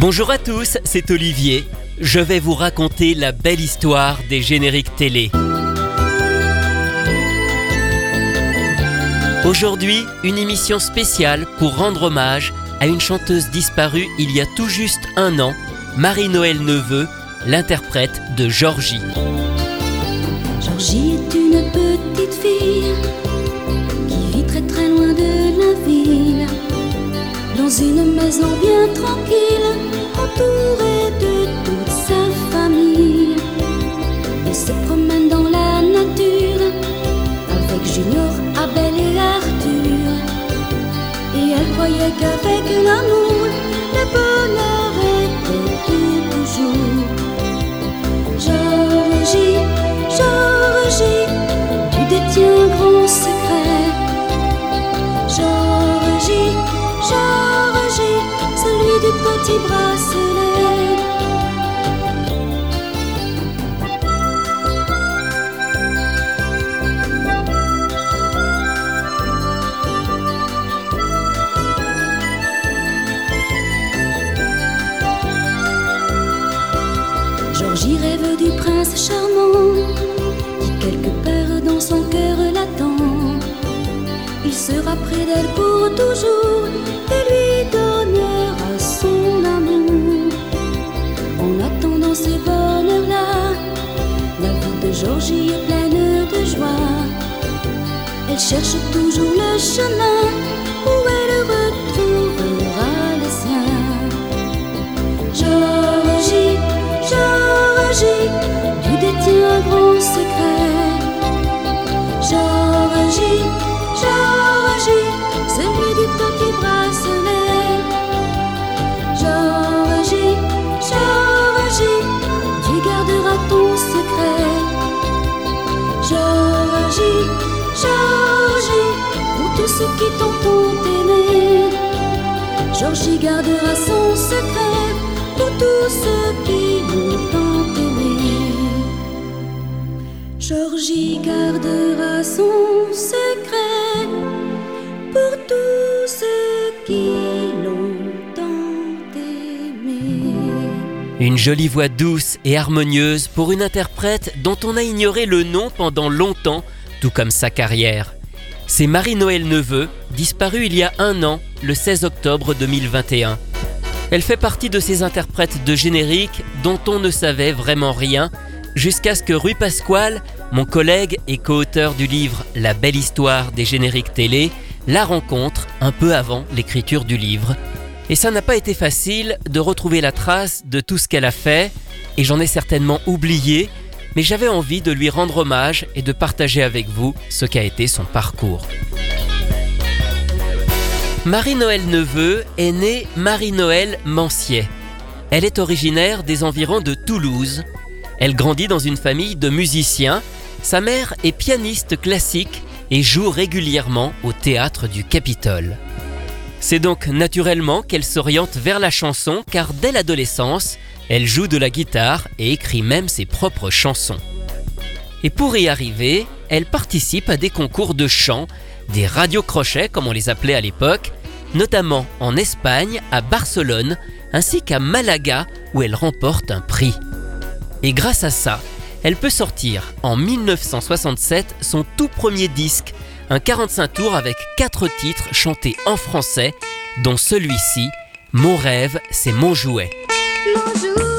Bonjour à tous, c'est Olivier. Je vais vous raconter la belle histoire des génériques télé. Aujourd'hui, une émission spéciale pour rendre hommage à une chanteuse disparue il y a tout juste un an, Marie-Noël Neveu, l'interprète de Georgie. Georgie est une petite fille qui vit très loin de dans une maison bien tranquille, entourée de toute sa famille. Elle se promène dans la nature avec Junior, Abel et Arthur. Et elle croyait qu'avec l'amour, du petit bracelet. Georgie rêve du prince charmant qui quelque part dans son cœur l'attend. Il sera près d'elle pour toujours ce bonheur-là, la vie de Georgie est pleine de joie. Elle cherche toujours le chemin où elle ceux qui t'ont aimé. Georgie gardera son secret pour tous ceux qui l'ont tant aimé. Georgie gardera son secret pour tous ceux qui l'ont tant aimé. Une jolie voix douce et harmonieuse pour une interprète dont on a ignoré le nom pendant longtemps, tout comme sa carrière. C'est Marie-Noël Neveu, disparue il y a un an, le 16 octobre 2021. Elle fait partie de ces interprètes de générique dont on ne savait vraiment rien, jusqu'à ce que Rui Pasquale, mon collègue et co-auteur du livre La belle histoire des génériques télé, la rencontre un peu avant l'écriture du livre. Et ça n'a pas été facile de retrouver la trace de tout ce qu'elle a fait, et j'en ai certainement oublié, mais j'avais envie de lui rendre hommage et de partager avec vous ce qu'a été son parcours. Marie-Noël Neveu est née Marie-Noël Manciet. Elle est originaire des environs de Toulouse. Elle grandit dans une famille de musiciens. Sa mère est pianiste classique et joue régulièrement au théâtre du Capitole. C'est donc naturellement qu'elle s'oriente vers la chanson car dès l'adolescence, elle joue de la guitare et écrit même ses propres chansons. Et pour y arriver, elle participe à des concours de chant, des radiocrochets comme on les appelait à l'époque, notamment en Espagne, à Barcelone, ainsi qu'à Malaga où elle remporte un prix. Et grâce à ça, elle peut sortir en 1967 son tout premier disque, un 45 tours avec 4 titres chantés en français, dont celui-ci, Mon rêve, c'est mon jouet. Mon jouet,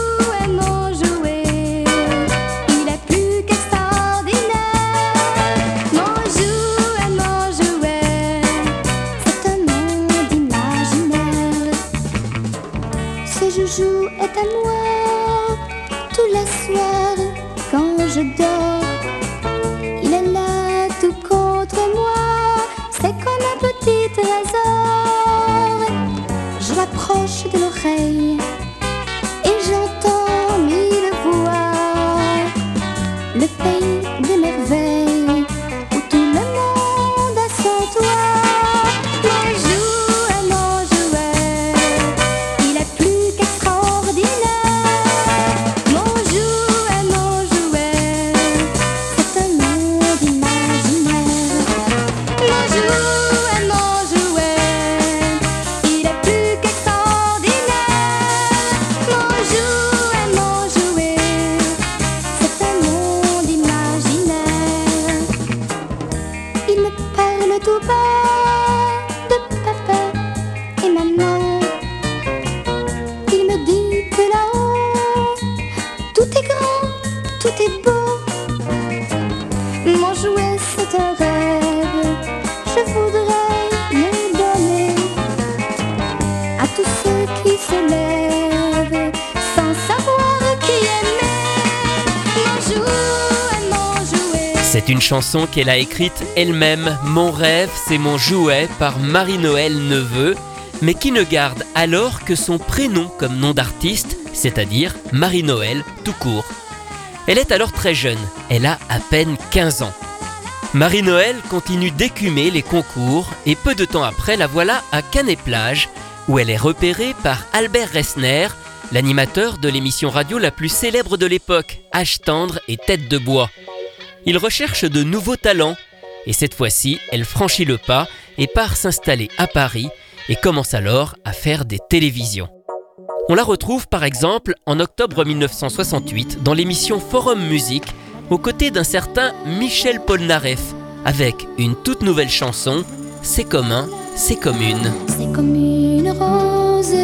qu'elle a écrite elle-même, Mon rêve, c'est mon jouet, par Marie-Noël Neveu, mais qui ne garde alors que son prénom comme nom d'artiste, c'est-à-dire Marie-Noël tout court. Elle est alors très jeune, elle a à peine 15 ans. Marie-Noël continue d'écumer les concours et peu de temps après la voilà à Canet-Plage où elle est repérée par Albert Resner, l'animateur de l'émission radio la plus célèbre de l'époque, H tendre et tête de bois. Il recherche de nouveaux talents et cette fois-ci, elle franchit le pas et part s'installer à Paris et commence alors à faire des télévisions. On la retrouve par exemple en octobre 1968 dans l'émission Forum Musique aux côtés d'un certain Michel Polnareff avec une toute nouvelle chanson, C'est commun, c'est commune. C'est comme une rose,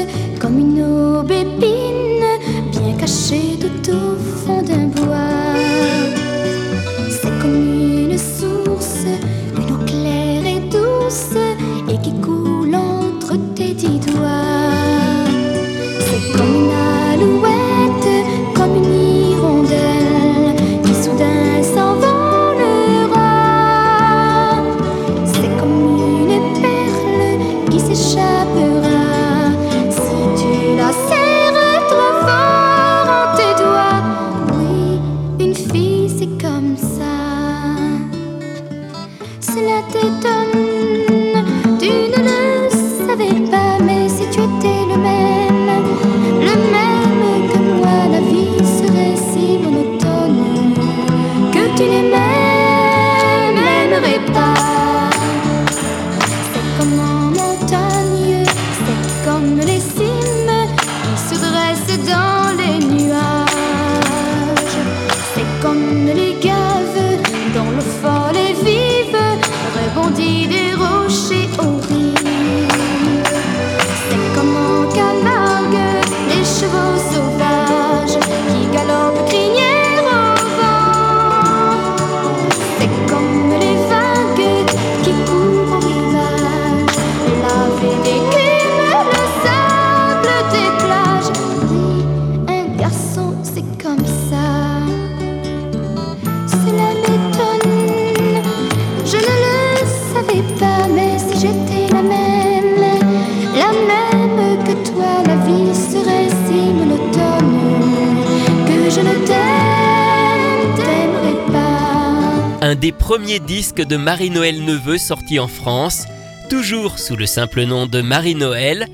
des premiers disques de Marie-Noël Neveu sortis en France, toujours sous le simple nom de Marie-Noël.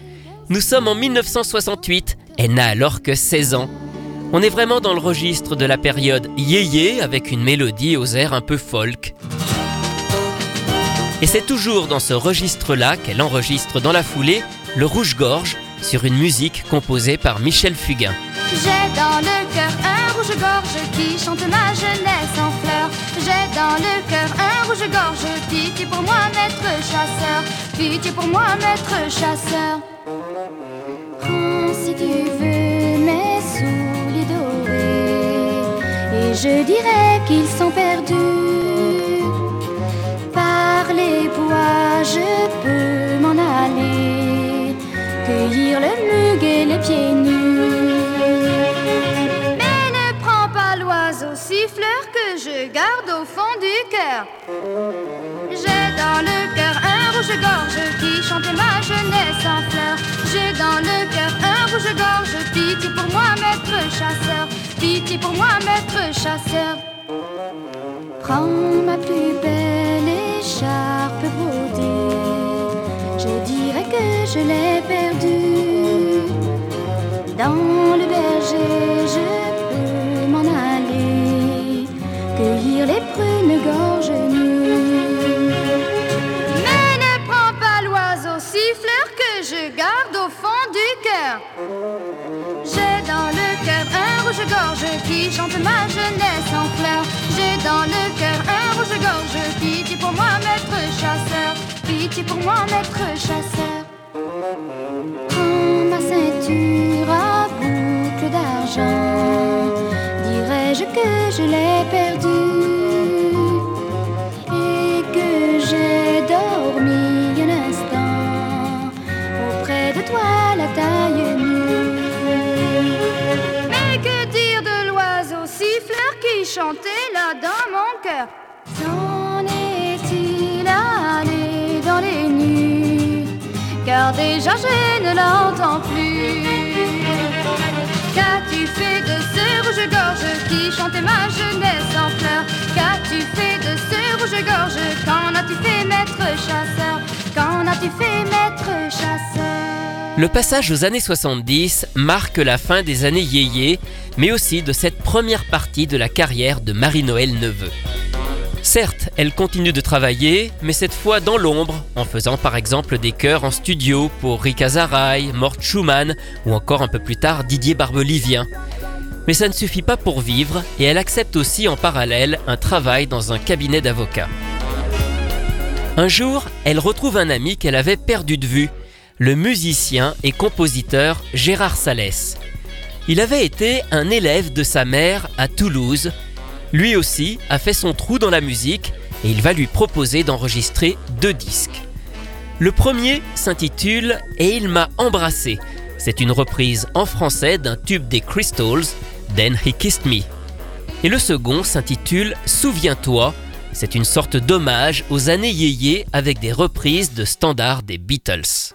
Nous sommes en 1968, elle n'a alors que 16 ans. On est vraiment dans le registre de la période yéyé avec une mélodie aux airs un peu folk. Et c'est toujours dans ce registre-là qu'elle enregistre dans la foulée le rouge-gorge sur une musique composée par Michel Fugain. J'ai dans le cœur un rouge-gorge qui chante ma jeunesse en fleurs. J'ai dans le cœur un rouge-gorge, pitié pour moi, maître chasseur. Pitié pour moi, maître chasseur. Prends si tu veux mes souliers dorés, et je dirais qu'ils sont perdus. Par les bois, je peux m'en aller, cueillir le muguet les pieds nus. Que je garde au fond du cœur. J'ai dans le cœur un rouge-gorge qui chante ma jeunesse en fleurs. J'ai dans le cœur un rouge-gorge, pitié pour moi, maître chasseur. Pitié pour moi, maître chasseur. Prends ma plus belle écharpe brodée. Je dirais que je l'ai perdue. Dans le berger, je chante ma jeunesse en fleurs. J'ai dans le cœur un rouge-gorge, pitié pour moi, maître chasseur. Pitié pour moi, maître chasseur. Déjà je ne l'entends plus. Qu'as-tu fait de ce rouge-gorge qui chantait ma jeunesse en fleurs Qu'as-tu fait de ce rouge-gorge? Qu'en as-tu fait maître chasseur? Qu'en as-tu fait maître chasseur? Le passage aux années 70 marque la fin des années yéyé, mais aussi de cette première partie de la carrière de Marie-Noël Neveu. Certes, elle continue de travailler, mais cette fois dans l'ombre, en faisant par exemple des chœurs en studio pour Rika Zaraï, Mort Schumann ou encore un peu plus tard Didier Barbelivien. Mais ça ne suffit pas pour vivre et elle accepte aussi en parallèle un travail dans un cabinet d'avocat. Un jour, elle retrouve un ami qu'elle avait perdu de vue, le musicien et compositeur Gérard Salès. Il avait été un élève de sa mère à Toulouse lui aussi a fait son trou dans la musique et il va lui proposer d'enregistrer deux disques. Le premier s'intitule Et il m'a embrassé. C'est une reprise en français d'un tube des Crystals, Then He Kissed Me. Et le second s'intitule Souviens-toi. C'est une sorte d'hommage aux années yéyé avec des reprises de standards des Beatles.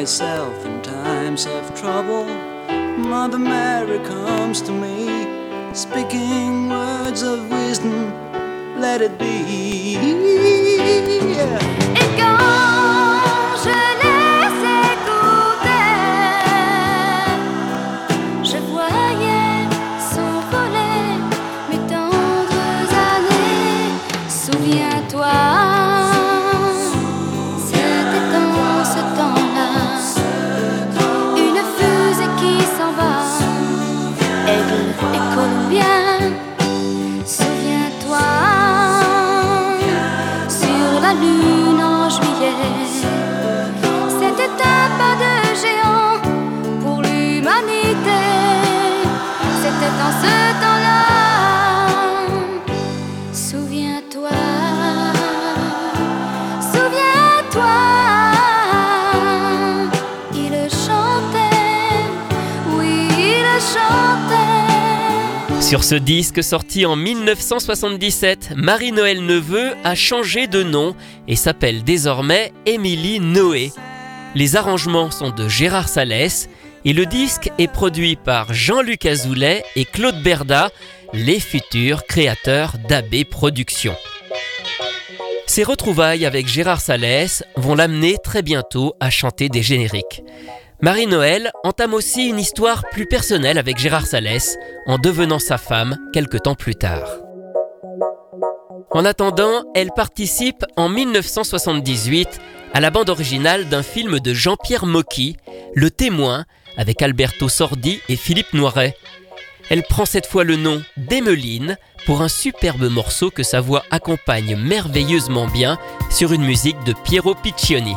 Myself in times of trouble. Mother Mary comes to me, speaking words of wisdom. Let it be. Yeah. Sur ce disque sorti en 1977, Marie-Noël Neveu a changé de nom et s'appelle désormais Émilie Noé. Les arrangements sont de Gérard Salès et le disque est produit par Jean-Luc Azoulay et Claude Berda, les futurs créateurs d'AB Productions. Ces retrouvailles avec Gérard Salès vont l'amener très bientôt à chanter des génériques. Marie-Noël entame aussi une histoire plus personnelle avec Gérard Salès en devenant sa femme quelque temps plus tard. En attendant, elle participe en 1978 à la bande originale d'un film de Jean-Pierre Mocky, Le Témoin, avec Alberto Sordi et Philippe Noiret. Elle prend cette fois le nom d'Emeline pour un superbe morceau que sa voix accompagne merveilleusement bien sur une musique de Piero Piccioni.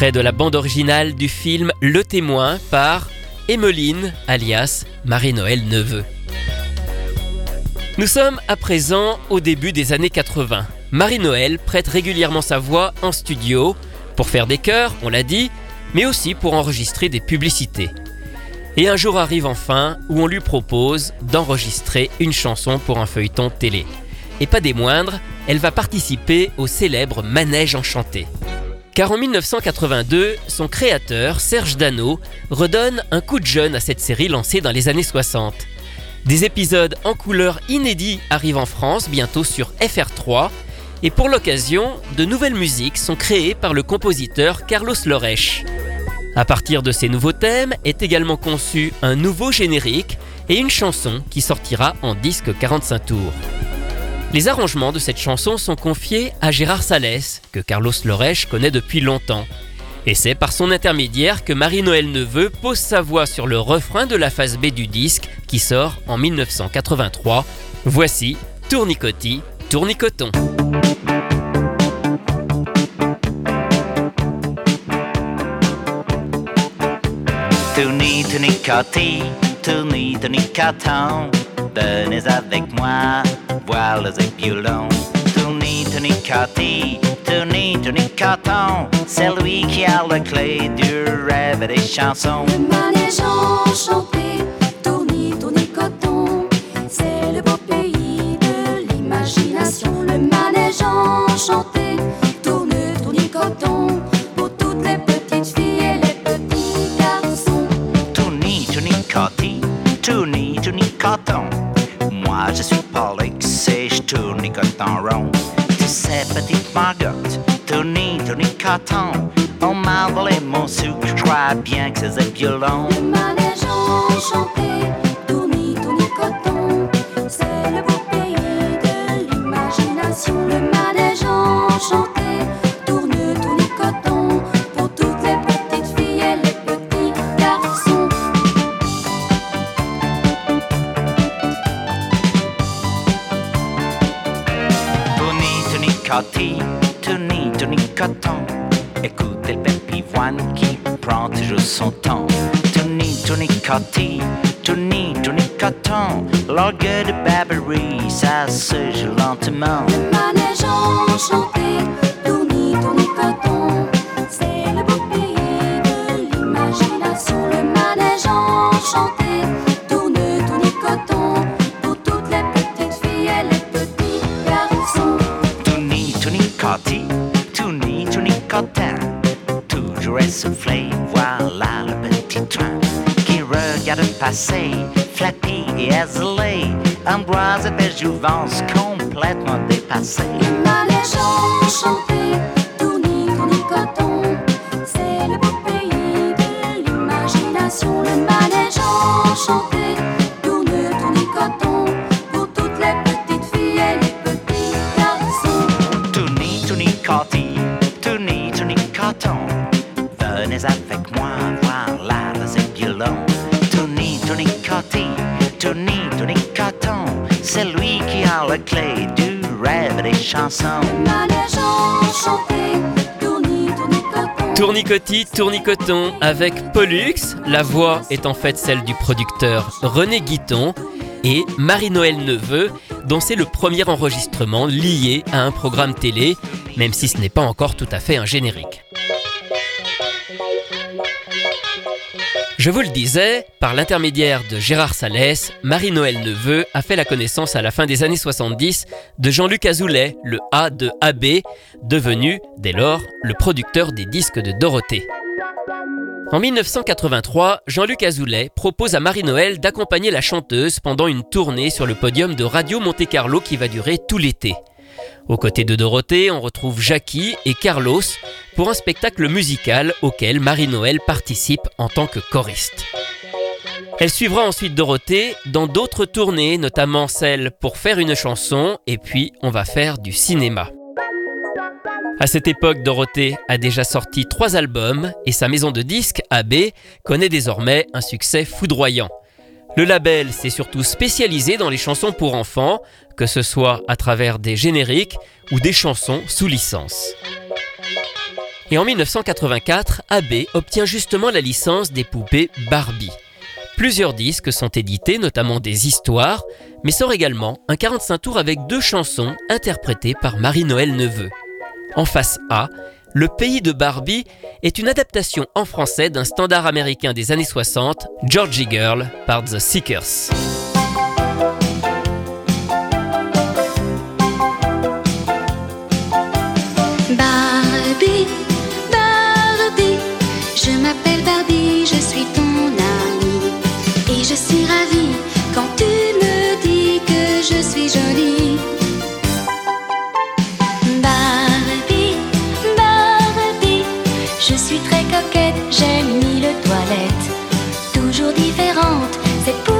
Extrait de la bande originale du film Le témoin par Emmeline, alias Marie-Noël Neveu. Nous sommes à présent au début des années 80. Marie-Noël prête régulièrement sa voix en studio pour faire des chœurs, on l'a dit, mais aussi pour enregistrer des publicités. Et un jour arrive enfin où on lui propose d'enregistrer une chanson pour un feuilleton télé. Et pas des moindres, elle va participer au célèbre Manège enchanté. Car en 1982, son créateur, Serge Dano, redonne un coup de jeune à cette série lancée dans les années 60. Des épisodes en couleur inédits arrivent en France bientôt sur FR3 et pour l'occasion, de nouvelles musiques sont créées par le compositeur Carlos Loresch. À partir de ces nouveaux thèmes est également conçu un nouveau générique et une chanson qui sortira en disque 45 tours. Les arrangements de cette chanson sont confiés à Gérard Salès, que Carlos Loresch connaît depuis longtemps. Et c'est par son intermédiaire que Marie-Noël Neveu pose sa voix sur le refrain de la phase B du disque qui sort en 1983. Voici Tournicotti, Tournicoton. Tournicoton, venez avec moi voir les épulons. Tourni, tournicotti, tourni, tournicoton, c'est lui qui a la clé du rêve des chansons. Le manège enchanté, petite Margot, tourni, tournicoton. On m'a volé mon sucre, je crois bien que c'est violon. Le manège enchanté, Tournicotti, tourni, tournicoton. L'orgueil de Barbarie, ça se joue lentement. Le manège enchanté, tourni, tournicoton, c'est le beau pays de l'imagination. Le manège enchanté, tourne, tournicoton, pour toutes les petites filles et les petits garçons. Tourni, tournicotti, tourni, tournicotin. Toujours essoufflé, voilà le petit train regarde passer, flappé et isolé. Ambroise et jouvence complètement dépassé. Le manège enchanté, tourni, tournicoton, c'est le beau pays de l'imagination. Le manège enchanté, qui a la clé du rêve des chansons. Le manège enchanté, tourni, tournicoton. Tournicotti, Tournicoton avec Pollux. La voix est en fait celle du producteur René Guiton et Marie-Noël Neveu, dont c'est le premier enregistrement lié à un programme télé, même si ce n'est pas encore tout à fait un générique. Je vous le disais, par l'intermédiaire de Gérard Salès, Marie-Noël Neveu a fait la connaissance à la fin des années 70 de Jean-Luc Azoulay, le A de AB, devenu, dès lors, le producteur des disques de Dorothée. En 1983, Jean-Luc Azoulay propose à Marie-Noël d'accompagner la chanteuse pendant une tournée sur le podium de Radio Monte-Carlo qui va durer tout l'été. Aux côtés de Dorothée, on retrouve Jackie et Carlos pour un spectacle musical auquel Marie-Noël participe en tant que choriste. Elle suivra ensuite Dorothée dans d'autres tournées, notamment celle pour faire une chanson, et puis on va faire du cinéma. À cette époque, Dorothée a déjà sorti trois albums et sa maison de disques, AB, connaît désormais un succès foudroyant. Le label s'est surtout spécialisé dans les chansons pour enfants, que ce soit à travers des génériques ou des chansons sous licence. Et en 1984, AB obtient justement la licence des poupées Barbie. Plusieurs disques sont édités, notamment des histoires, mais sort également un 45 tours avec deux chansons interprétées par Marie-Noël Neveu. En face A, Le pays de Barbie est une adaptation en français d'un standard américain des années 60, Georgie Girl, par The Seekers. Je suis ravie quand tu me dis que je suis jolie. Barbie, Barbie, je suis très coquette, j'aime mille toilettes. Toujours différente, c'est pour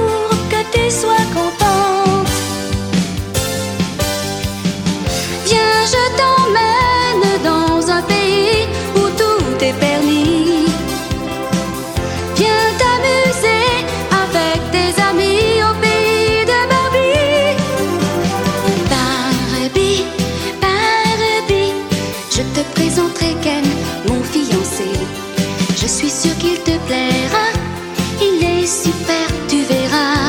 mon fiancé. Je suis sûre qu'il te plaira. Il est super, tu verras.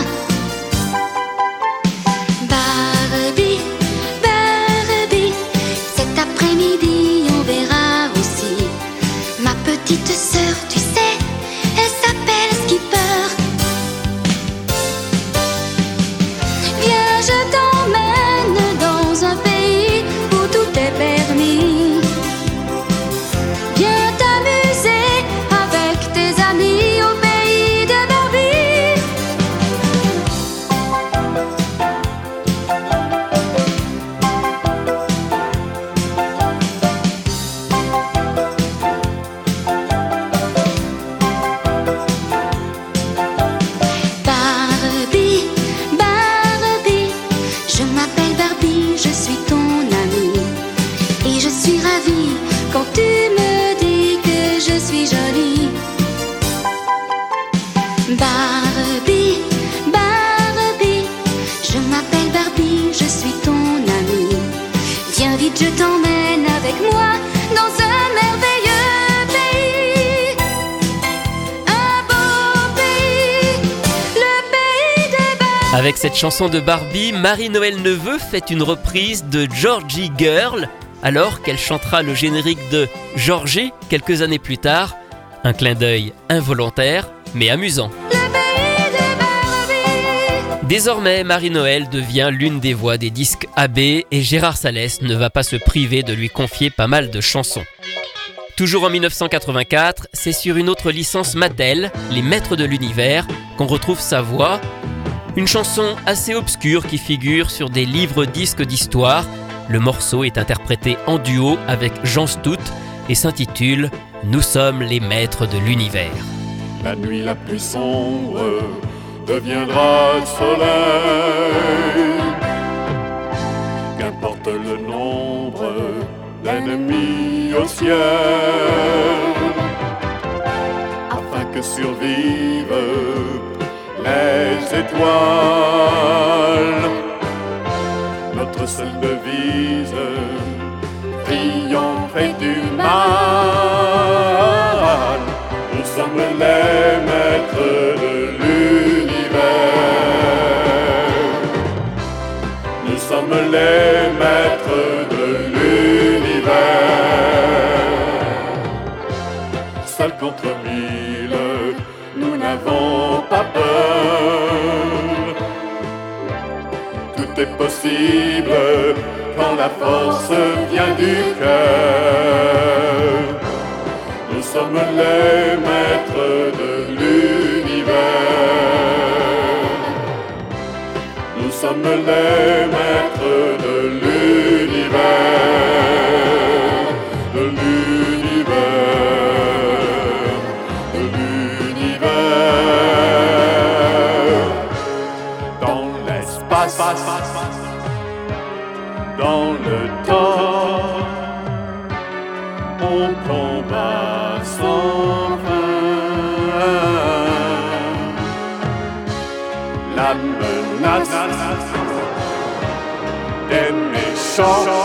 Cette chanson de Barbie, Marie-Noël Neveu fait une reprise de Georgie Girl, alors qu'elle chantera le générique de Georgie quelques années plus tard. Un clin d'œil involontaire, mais amusant. Désormais, Marie-Noël devient l'une des voix des disques AB et Gérard Salès ne va pas se priver de lui confier pas mal de chansons. Toujours en 1984, c'est sur une autre licence Mattel, Les Maîtres de l'Univers, qu'on retrouve sa voix. Une chanson assez obscure qui figure sur des livres disques d'histoire. Le morceau est interprété en duo avec Jean Stout et s'intitule Nous sommes les maîtres de l'univers. La nuit la plus sombre deviendra le soleil. Qu'importe le nombre d'ennemis au ciel, afin que survivent les étoiles. Notre seule devise, triompher du mal. Nous sommes les maîtres de l'univers. Nous sommes les maîtres de l'univers. N'avons pas peur. Tout est possible quand la force vient du cœur. Nous sommes les maîtres de l'univers. Nous sommes les maîtres de l'univers. De l'univers. Dans le temps. On combat sans fin. La menace des méchants.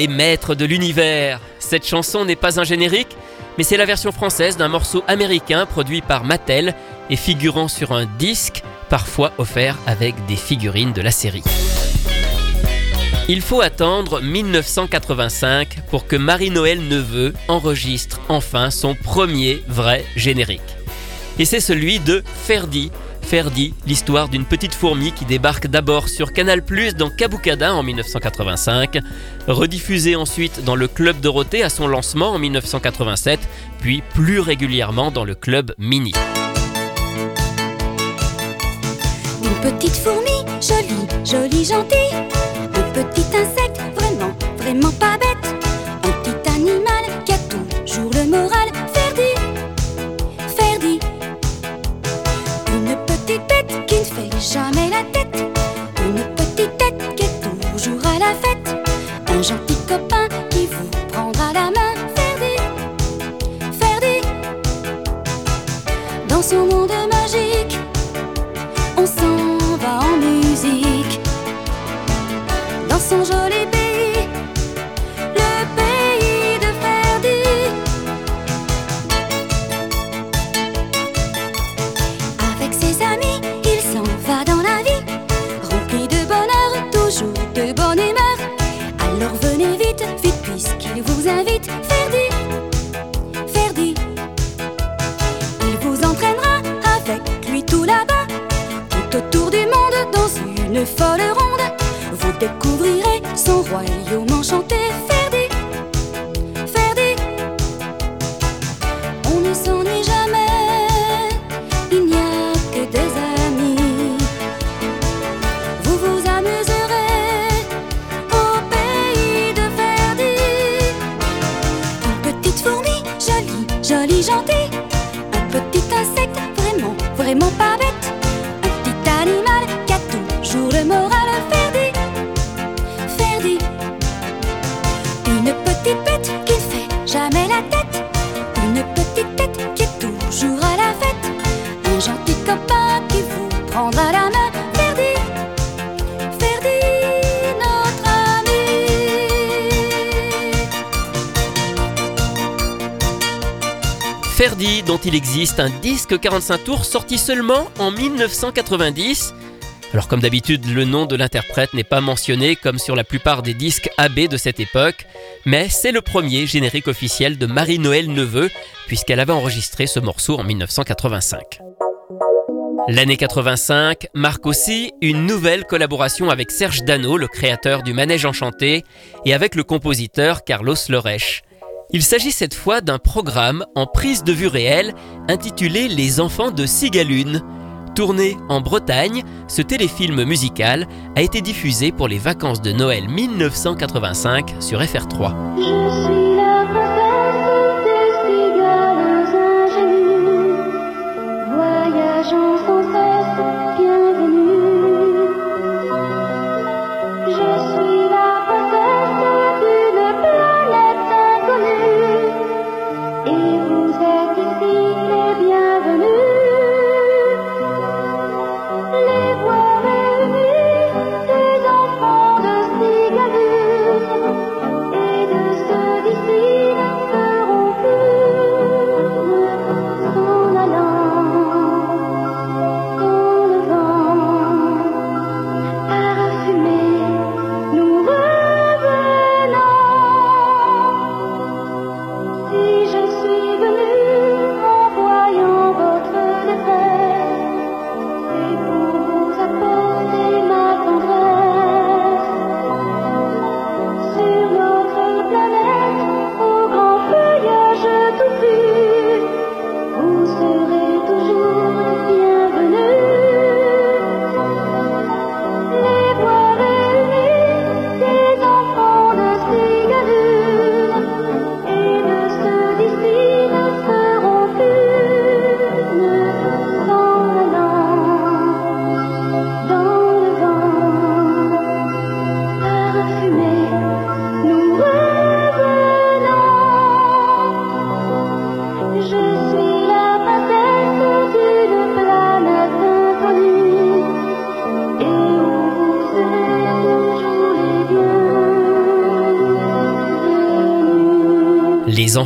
Les maîtres de l'univers. Cette chanson n'est pas un générique, mais c'est la version française d'un morceau américain produit par Mattel et figurant sur un disque, parfois offert avec des figurines de la série. Il faut attendre 1985 pour que Marie-Noël Neveu enregistre enfin son premier vrai générique. Et c'est celui de Ferdi, Ferdi, l'histoire d'une petite fourmi qui débarque d'abord sur Canal Plus dans Kaboukada en 1985, rediffusée ensuite dans le Club Dorothée à son lancement en 1987, puis plus régulièrement dans le Club Mini. Une petite fourmi, jolie, jolie, gentille. Un petit insecte, vraiment, vraiment pas bête. Folle ronde. Vous découvrirez son royaume enchanté, Ferdi, Ferdi. On ne s'ennuie jamais, il n'y a que des amis. Vous vous amuserez au pays de Ferdi. Une petite fourmi, jolie, jolie, gentille. Un petit insecte, vraiment, vraiment pas bête. Toujours le moral. Ferdi, Ferdi. Une petite bête qui ne fait jamais la tête. Une petite tête qui est toujours à la fête. Un gentil copain qui vous prendra la main. Ferdi, Ferdi, notre ami. Ferdi, dont il existe un disque 45 tours sorti seulement en 1990. Alors comme d'habitude, le nom de l'interprète n'est pas mentionné comme sur la plupart des disques AB de cette époque, mais c'est le premier générique officiel de Marie-Noël Neveu, puisqu'elle avait enregistré ce morceau en 1985. L'année 85 marque aussi une nouvelle collaboration avec Serge Dano, le créateur du Manège Enchanté, et avec le compositeur Carlos Loresch. Il s'agit cette fois d'un programme en prise de vue réelle intitulé Les enfants de Sigalune. Tourné en Bretagne, ce téléfilm musical a été diffusé pour les vacances de Noël 1985 sur FR3.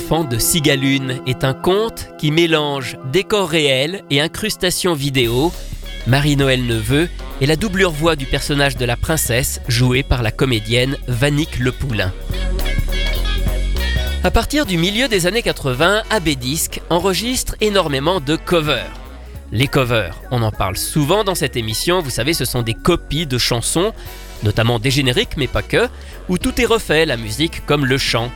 De Sigalune est un conte qui mélange décors réels et incrustations vidéo. Marie-Noël Neveu est la doublure voix du personnage de la princesse jouée par la comédienne Vannick Le Poulain. À partir du milieu des années 80, AB Disc enregistre énormément de covers. Les covers, on en parle souvent dans cette émission, vous savez, ce sont des copies de chansons, notamment des génériques, mais pas que, où tout est refait, la musique comme le chant.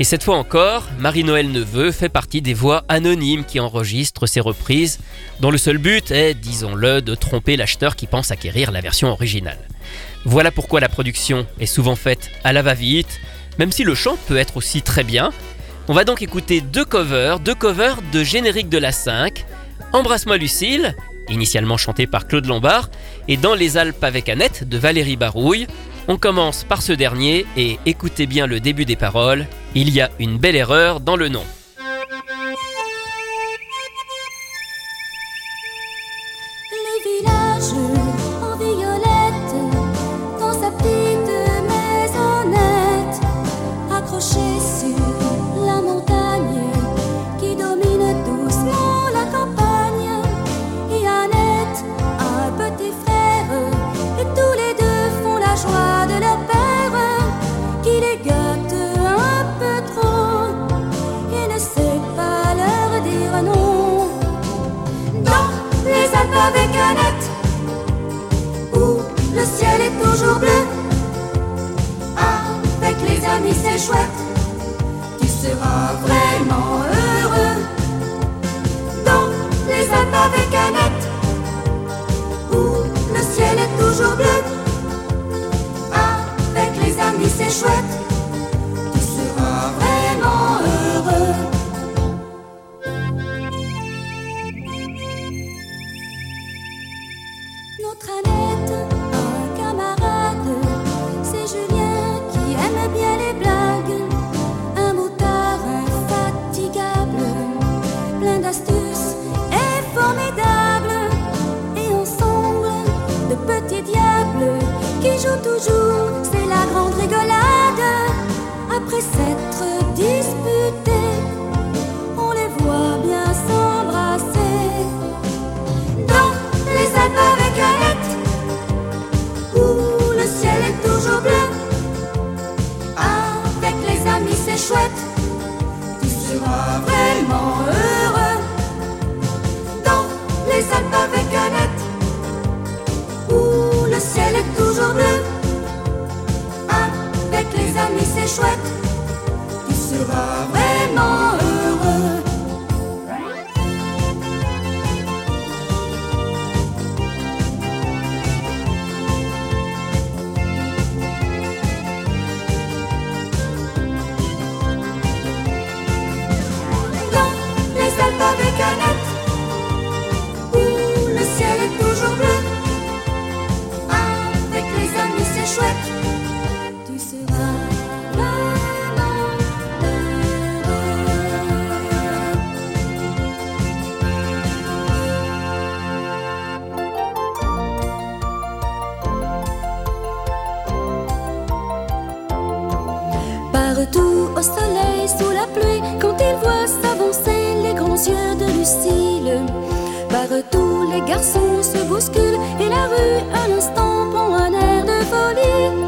Et cette fois encore, Marie-Noël Neveu fait partie des voix anonymes qui enregistrent ces reprises, dont le seul but est, disons-le, de tromper l'acheteur qui pense acquérir la version originale. Voilà pourquoi la production est souvent faite à la va-vite, même si le chant peut être aussi très bien. On va donc écouter deux covers, deux covers de générique de la 5, Embrasse-moi Lucille, initialement chanté par Claude Lombard, et Dans les Alpes avec Annette de Valérie Barouille. On commence par ce dernier et écoutez bien le début des paroles, il y a une belle erreur dans le nom. Toujours bleu, avec les amis c'est chouette, tu seras vraiment heureux. Dans les Alpes avec Annette, où le ciel est toujours bleu, avec les amis c'est chouette, Partout au soleil, sous la pluie, quand il voit s'avancer les grands yeux de Lucille. Partout les garçons se bousculent et la rue un instant prend un air de folie.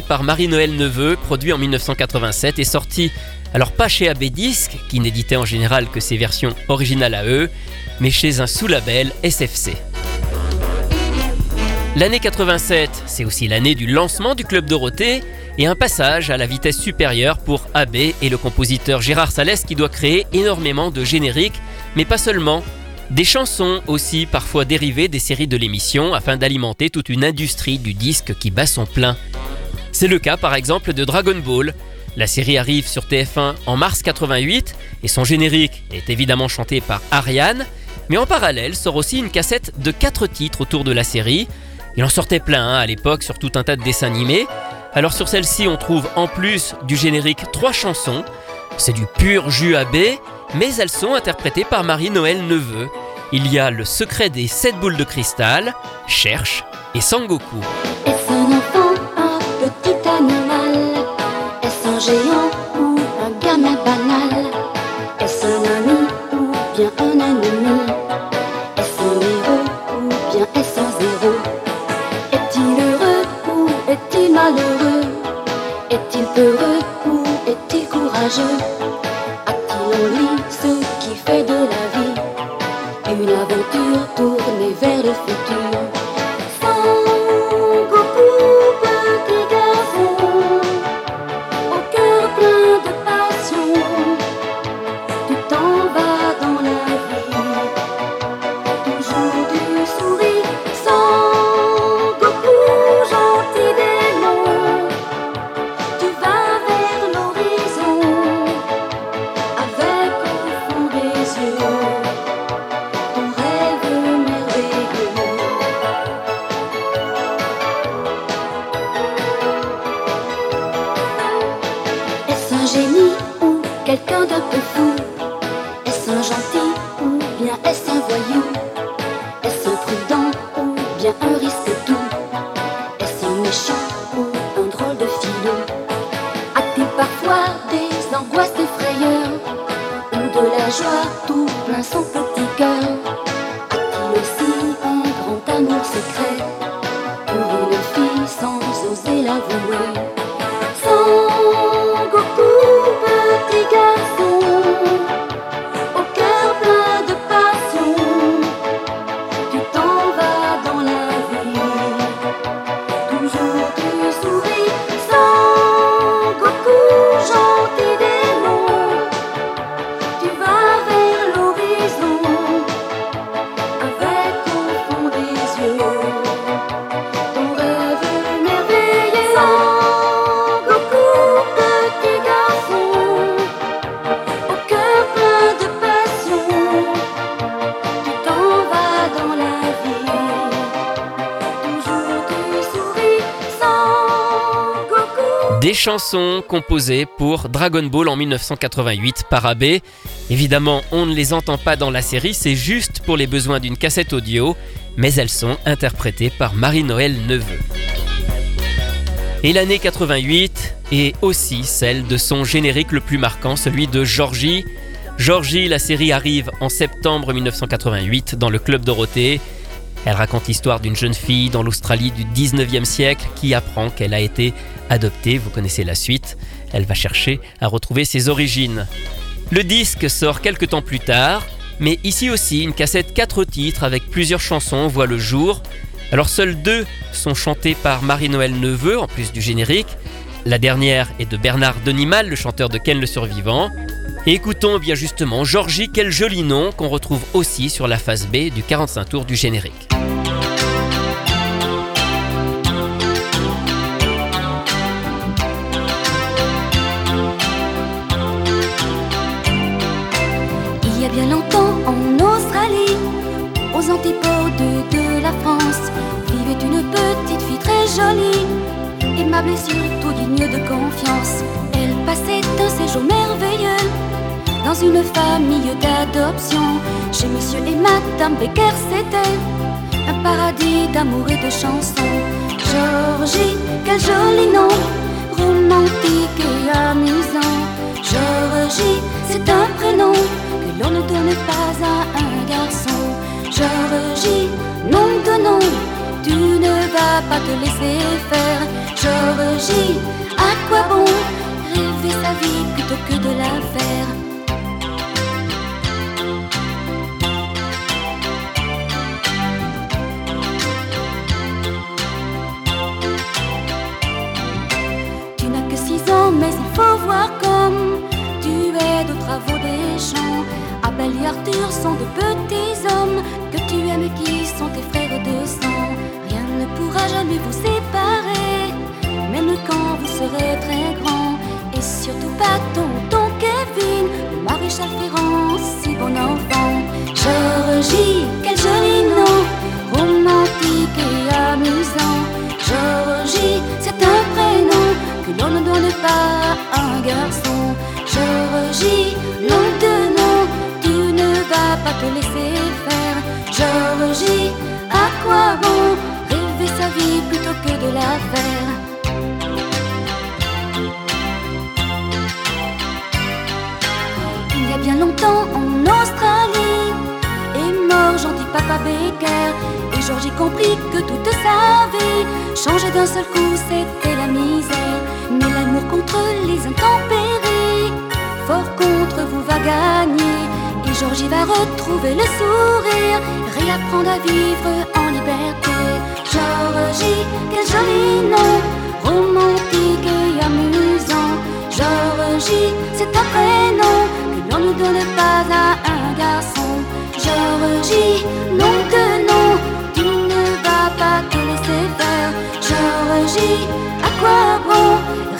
Par Marie-Noël Neveu, produit en 1987 et sorti alors pas chez AB Disc, qui n'éditait en général que ses versions originales à eux, mais chez un sous-label SFC. L'année 87, c'est aussi l'année du lancement du Club Dorothée et un passage à la vitesse supérieure pour AB et le compositeur Gérard Salès qui doit créer énormément de génériques, mais pas seulement. Des chansons aussi parfois dérivées des séries de l'émission afin d'alimenter toute une industrie du disque qui bat son plein. C'est le cas par exemple de Dragon Ball. La série arrive sur TF1 en mars 88 et son générique est évidemment chanté par Ariane, mais en parallèle sort aussi une cassette de 4 titres autour de la série. Il en sortait plein hein, à l'époque sur tout un tas de dessins animés. Alors sur celle-ci on trouve en plus du générique 3 chansons. C'est du pur jus AB, mais elles sont interprétées par Marie-Noël Neveu. Il y a Le secret des 7 boules de cristal, Cherche et Sangoku. Est-il peureux ou est-il courageux? Des chansons composées pour Dragon Ball en 1988 par AB. Évidemment, on ne les entend pas dans la série, c'est juste pour les besoins d'une cassette audio, mais elles sont interprétées par Marie-Noël Neveu. Et l'année 88 est aussi celle de son générique le plus marquant, celui de Georgie. Georgie, la série arrive en septembre 1988 dans le Club Dorothée. Elle raconte l'histoire d'une jeune fille dans l'Australie du 19e siècle qui apprend qu'elle a été adoptée. Vous connaissez la suite. Elle va chercher à retrouver ses origines. Le disque sort quelques temps plus tard, mais ici aussi une cassette 4 titres avec plusieurs chansons voit le jour. Alors seules deux sont chantées par Marie-Noël Neveu en plus du générique. La dernière est de Bernard Denimal, le chanteur de Ken le Survivant. Et écoutons bien justement Georgie, quel joli nom qu'on retrouve aussi sur la phase B du 45 tours du générique. Aux antipodes de la France, vivait une petite fille très jolie, aimable et surtout digne de confiance. Elle passait un séjour merveilleux dans une famille d'adoption. Chez monsieur et madame Becker, c'était un paradis d'amour et de chansons. Georgie, quel joli nom, romantique et amusant. Georgie, c'est un prénom que l'on ne donne pas à un te laisser faire. Georgie, à quoi bon rêver sa vie plutôt que de la faire? Tu n'as que six ans, mais il faut voir comme tu aides aux travaux des champs. Abel et Arthur sont de petits hommes que tu aimes et qui sont tes frères de sang. Pourra jamais vous séparer, même quand vous serez très grand. Et surtout pas ton, ton Kevin, le maréchal Ferrand, si bon enfant. Georgie, quel joli nom, romantique et amusant. Georgie, c'est un prénom que l'on ne donne pas à un garçon. Georgie, nom de nom, tu ne vas pas te laisser faire. Georgie, à quoi bon plutôt que de la faire? Il y a bien longtemps en Australie est mort gentil papa Baker et Georgie comprit que toute sa vie changeait d'un seul coup c'était la misère. Mais l'amour contre les intempéries fort contre vous va gagner. Et Georgie va retrouver le sourire réapprendre à vivre en liberté Georgie quel joli nom romantique et amusant Georgie c'est un prénom que l'on ne donne pas à un garçon Georgie, nom de nom, tu ne vas pas te laisser faire. Georgie, à quoi bon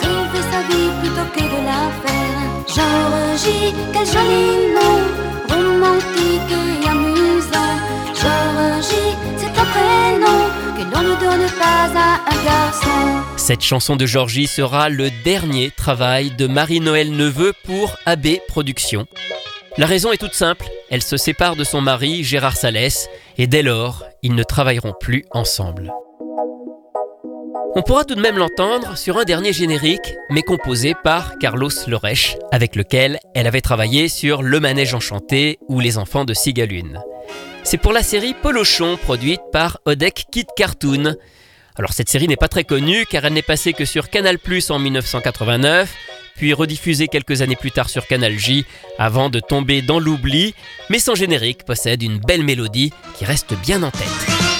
rêver sa vie plutôt que de la faire? Georgie, quel joli nom, romantique et amusant. Georgie, c'est un prénom Cette chanson de Georgie sera le dernier travail de Marie-Noël Neveu pour AB Productions. La raison est toute simple, elle se sépare de son mari Gérard Salès et dès lors, ils ne travailleront plus ensemble. On pourra tout de même l'entendre sur un dernier générique, mais composé par Carlos Loresch, avec lequel elle avait travaillé sur Le Manège Enchanté ou Les Enfants de Sigalune. C'est pour la série Polochon, produite par Odek Kid Cartoon. Alors cette série n'est pas très connue car elle n'est passée que sur Canal en 1989, puis rediffusée quelques années plus tard sur Canal J avant de tomber dans l'oubli, mais son générique possède une belle mélodie qui reste bien en tête.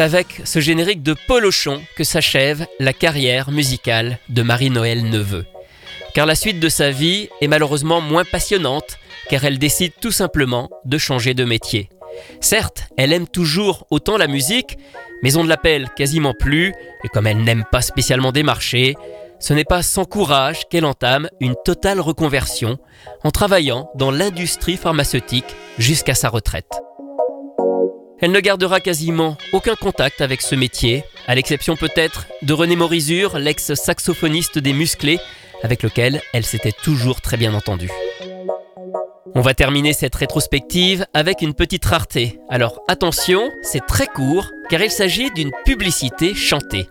C'est avec ce générique de Polochon que s'achève la carrière musicale de Marie-Noël Neveu. Car la suite de sa vie est malheureusement moins passionnante, car elle décide tout simplement de changer de métier. Certes, elle aime toujours autant la musique, mais on ne l'appelle quasiment plus, et comme elle n'aime pas spécialement démarcher, ce n'est pas sans courage qu'elle entame une totale reconversion en travaillant dans l'industrie pharmaceutique jusqu'à sa retraite. Elle ne gardera quasiment aucun contact avec ce métier, à l'exception peut-être de René Morizur, l'ex-saxophoniste des Musclés, avec lequel elle s'était toujours très bien entendue. On va terminer cette rétrospective avec une petite rareté. Alors attention, c'est très court car il s'agit d'une publicité chantée.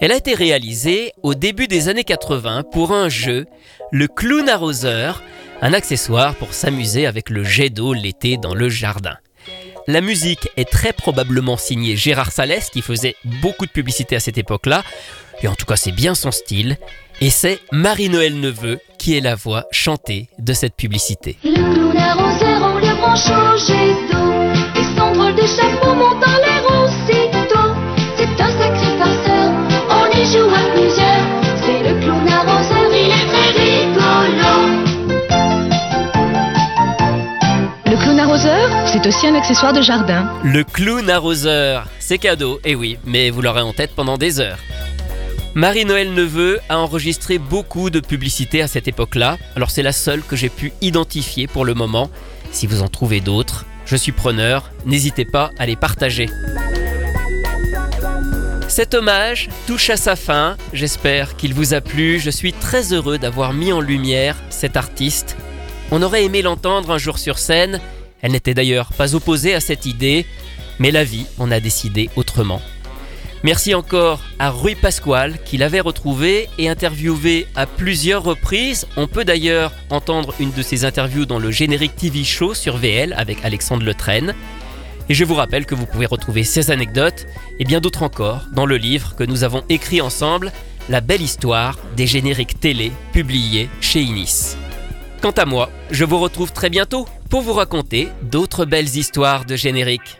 Elle a été réalisée au début des années 80 pour un jeu, le clown arroseur, un accessoire pour s'amuser avec le jet d'eau l'été dans le jardin. La musique est très probablement signée Gérard Salès qui faisait beaucoup de publicité à cette époque-là, et en tout cas c'est bien son style, et c'est Marie-Noël Neveu qui est la voix chantée de cette publicité. C'est aussi un accessoire de jardin. Le clown arroseur, c'est cadeau, et oui, mais vous l'aurez en tête pendant des heures. Marie-Noël Neveu a enregistré beaucoup de publicités à cette époque-là, alors c'est la seule que j'ai pu identifier pour le moment. Si vous en trouvez d'autres, je suis preneur, n'hésitez pas à les partager. Cet hommage touche à sa fin, j'espère qu'il vous a plu, je suis très heureux d'avoir mis en lumière cet artiste. On aurait aimé l'entendre un jour sur scène, elle n'était d'ailleurs pas opposée à cette idée, mais la vie en a décidé autrement. Merci encore à Rui Pasquale qui l'avait retrouvé et interviewé à plusieurs reprises. On peut d'ailleurs entendre une de ses interviews dans le générique TV show sur VL avec Alexandre Letraine. Et je vous rappelle que vous pouvez retrouver ces anecdotes et bien d'autres encore dans le livre que nous avons écrit ensemble, La belle histoire des génériques télé publiés chez Inis. Quant à moi, je vous retrouve très bientôt pour vous raconter d'autres belles histoires de génériques.